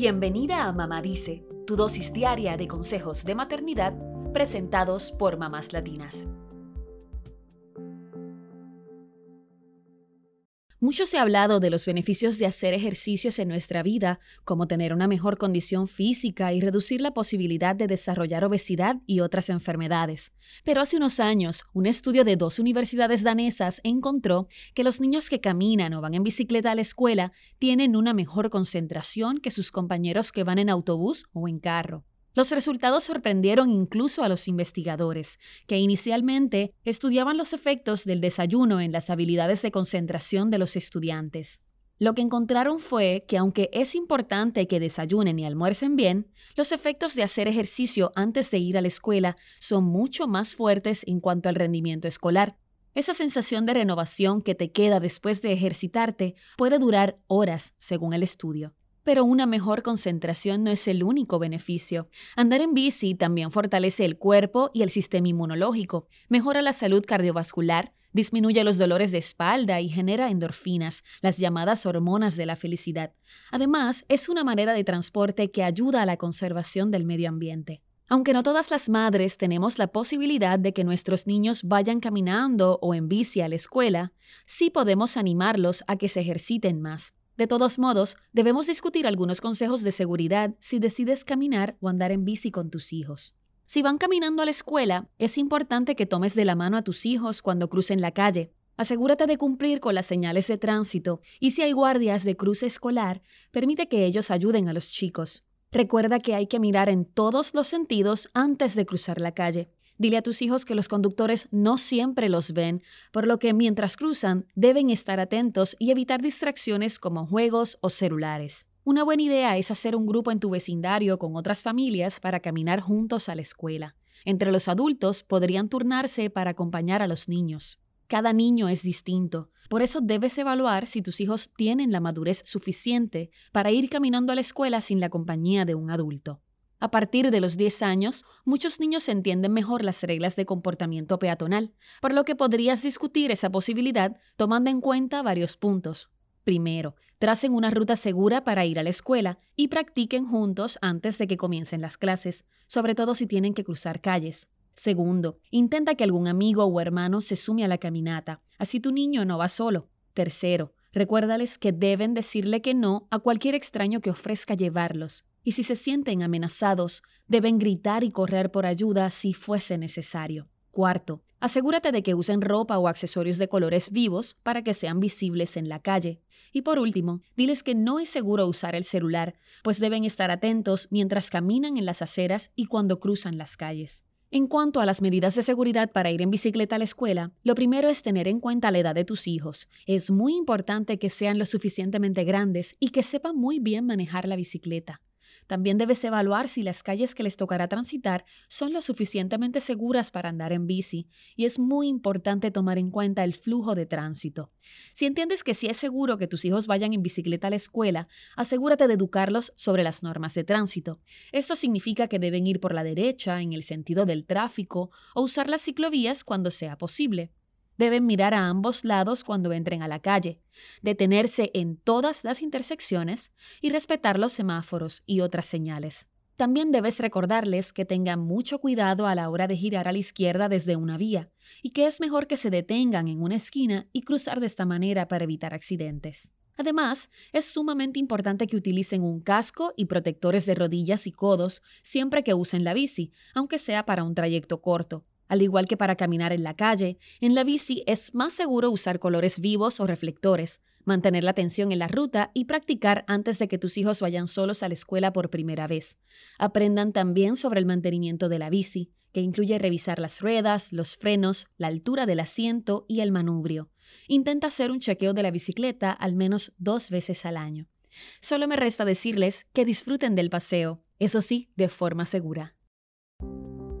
Bienvenida a Mamá Dice, tu dosis diaria de consejos de maternidad presentados por mamás latinas. Mucho se ha hablado de los beneficios de hacer ejercicios en nuestra vida, como tener una mejor condición física y reducir la posibilidad de desarrollar obesidad y otras enfermedades. Pero hace unos años, un estudio de dos universidades danesas encontró que los niños que caminan o van en bicicleta a la escuela tienen una mejor concentración que sus compañeros que van en autobús o en carro. Los resultados sorprendieron incluso a los investigadores, que inicialmente estudiaban los efectos del desayuno en las habilidades de concentración de los estudiantes. Lo que encontraron fue que aunque es importante que desayunen y almuercen bien, los efectos de hacer ejercicio antes de ir a la escuela son mucho más fuertes en cuanto al rendimiento escolar. Esa sensación de renovación que te queda después de ejercitarte puede durar horas, según el estudio. Pero una mejor concentración no es el único beneficio. Andar en bici también fortalece el cuerpo y el sistema inmunológico, mejora la salud cardiovascular, disminuye los dolores de espalda y genera endorfinas, las llamadas hormonas de la felicidad. Además, es una manera de transporte que ayuda a la conservación del medio ambiente. Aunque no todas las madres tenemos la posibilidad de que nuestros niños vayan caminando o en bici a la escuela, sí podemos animarlos a que se ejerciten más. De todos modos, debemos discutir algunos consejos de seguridad si decides caminar o andar en bici con tus hijos. Si van caminando a la escuela, es importante que tomes de la mano a tus hijos cuando crucen la calle. Asegúrate de cumplir con las señales de tránsito y si hay guardias de cruce escolar, permite que ellos ayuden a los chicos. Recuerda que hay que mirar en todos los sentidos antes de cruzar la calle. Dile a tus hijos que los conductores no siempre los ven, por lo que mientras cruzan deben estar atentos y evitar distracciones como juegos o celulares. Una buena idea es hacer un grupo en tu vecindario con otras familias para caminar juntos a la escuela. Entre los adultos podrían turnarse para acompañar a los niños. Cada niño es distinto, por eso debes evaluar si tus hijos tienen la madurez suficiente para ir caminando a la escuela sin la compañía de un adulto. A partir de los 10 años, muchos niños entienden mejor las reglas de comportamiento peatonal, por lo que podrías discutir esa posibilidad tomando en cuenta varios puntos. Primero, tracen una ruta segura para ir a la escuela y practiquen juntos antes de que comiencen las clases, sobre todo si tienen que cruzar calles. Segundo, intenta que algún amigo o hermano se sume a la caminata, así tu niño no va solo. Tercero, recuérdales que deben decirle que no a cualquier extraño que ofrezca llevarlos, y si se sienten amenazados, deben gritar y correr por ayuda si fuese necesario. Cuarto, asegúrate de que usen ropa o accesorios de colores vivos para que sean visibles en la calle. Y por último, diles que no es seguro usar el celular, pues deben estar atentos mientras caminan en las aceras y cuando cruzan las calles. En cuanto a las medidas de seguridad para ir en bicicleta a la escuela, lo primero es tener en cuenta la edad de tus hijos. Es muy importante que sean lo suficientemente grandes y que sepan muy bien manejar la bicicleta. También debes evaluar si las calles que les tocará transitar son lo suficientemente seguras para andar en bici, y es muy importante tomar en cuenta el flujo de tránsito. Si entiendes que sí es seguro que tus hijos vayan en bicicleta a la escuela, asegúrate de educarlos sobre las normas de tránsito. Esto significa que deben ir por la derecha en el sentido del tráfico o usar las ciclovías cuando sea posible. Deben mirar a ambos lados cuando entren a la calle, detenerse en todas las intersecciones y respetar los semáforos y otras señales. También debes recordarles que tengan mucho cuidado a la hora de girar a la izquierda desde una vía y que es mejor que se detengan en una esquina y cruzar de esta manera para evitar accidentes. Además, es sumamente importante que utilicen un casco y protectores de rodillas y codos siempre que usen la bici, aunque sea para un trayecto corto, al igual que para caminar en la calle, en la bici es más seguro usar colores vivos o reflectores, mantener la atención en la ruta y practicar antes de que tus hijos vayan solos a la escuela por primera vez. Aprendan también sobre el mantenimiento de la bici, que incluye revisar las ruedas, los frenos, la altura del asiento y el manubrio. Intenta hacer un chequeo de la bicicleta al menos dos veces al año. Solo me resta decirles que disfruten del paseo, eso sí, de forma segura.